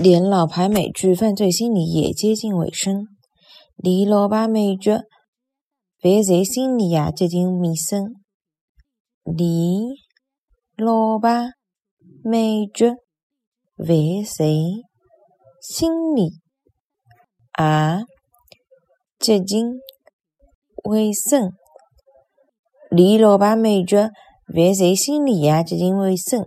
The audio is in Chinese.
连老牌美剧《犯罪心理》也接近尾声，连老牌美剧《犯罪心理》也接近尾声，连老牌美剧《犯罪心理》也接近尾声，连老牌美剧《犯罪心理》也接近尾声。